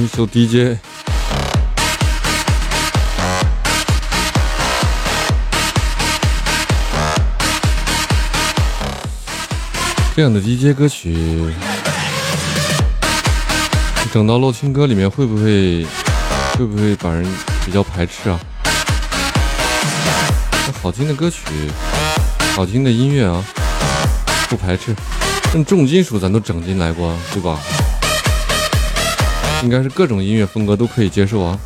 一首 DJ。这样的 DJ 歌曲，整到《洛听歌》里面会不会会不会把人比较排斥啊？那好听的歌曲，好听的音乐啊，不排斥。那重金属咱都整进来过，对吧？应该是各种音乐风格都可以接受啊。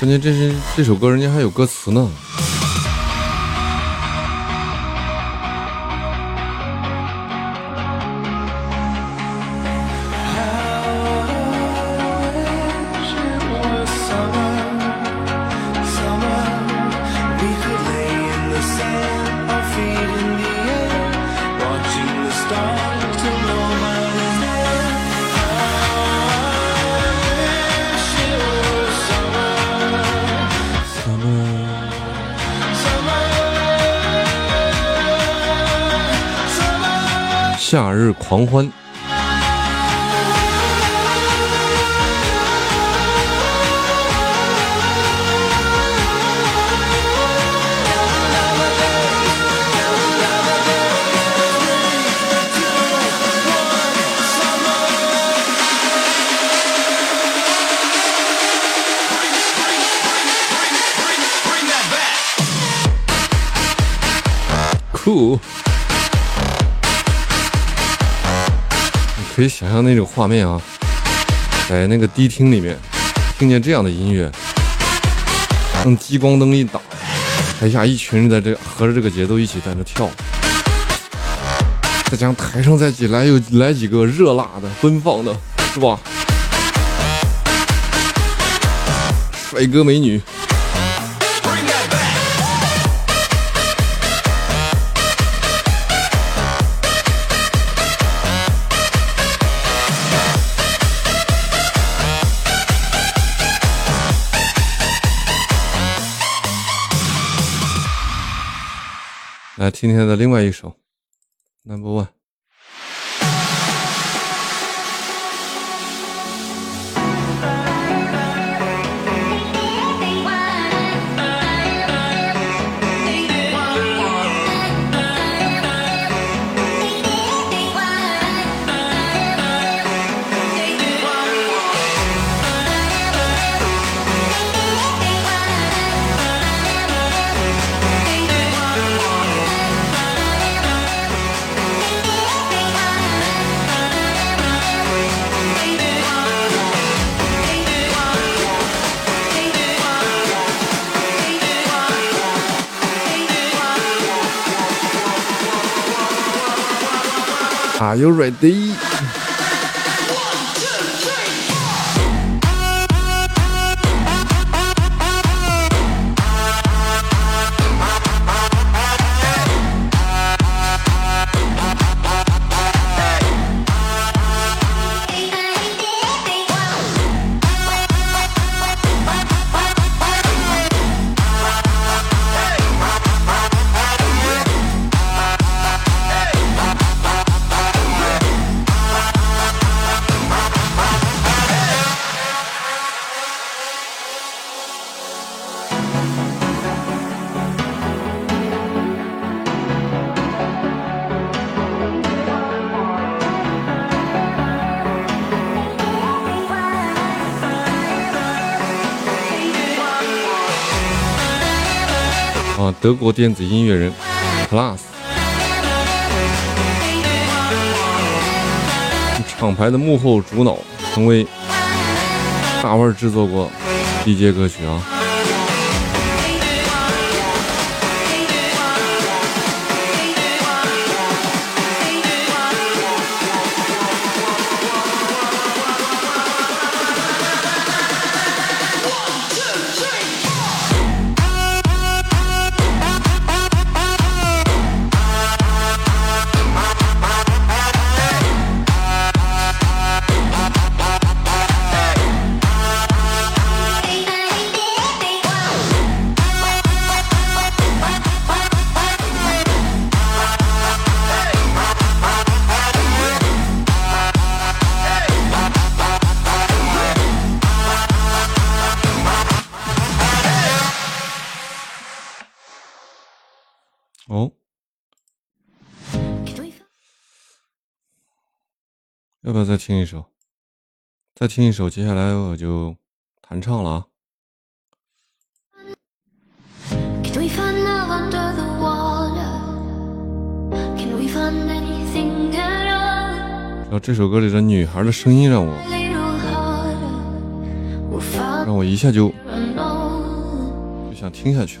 关键这是这首歌，人家还有歌词呢。夏日狂欢。酷。可以想象那种画面啊，在那个迪厅里面，听见这样的音乐，用激光灯一打，台下一群人在这合着这个节奏一起在那跳，再加上台上再起来又来几个热辣的奔放的，是吧？帅哥美女。来听听他的另外一首《Number One》。Are you ready? 德国电子音乐人 Plus，厂牌的幕后主脑，曾为大腕制作过 DJ 歌曲啊。要不要再听一首？再听一首，接下来我就弹唱了啊。然后这首歌里的女孩的声音让我，让我一下就就想听下去。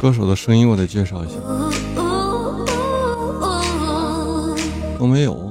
歌手的声音我得介绍一下，都没有。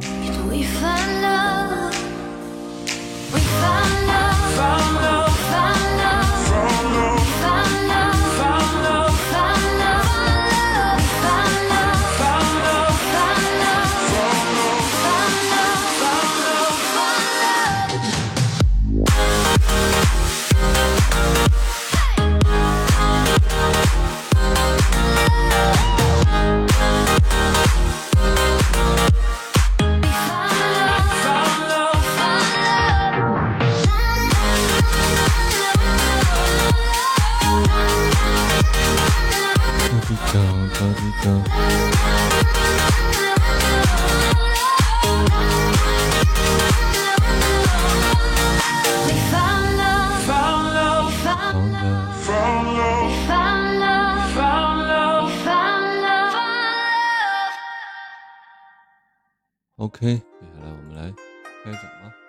OK，接下来我们来开讲啊。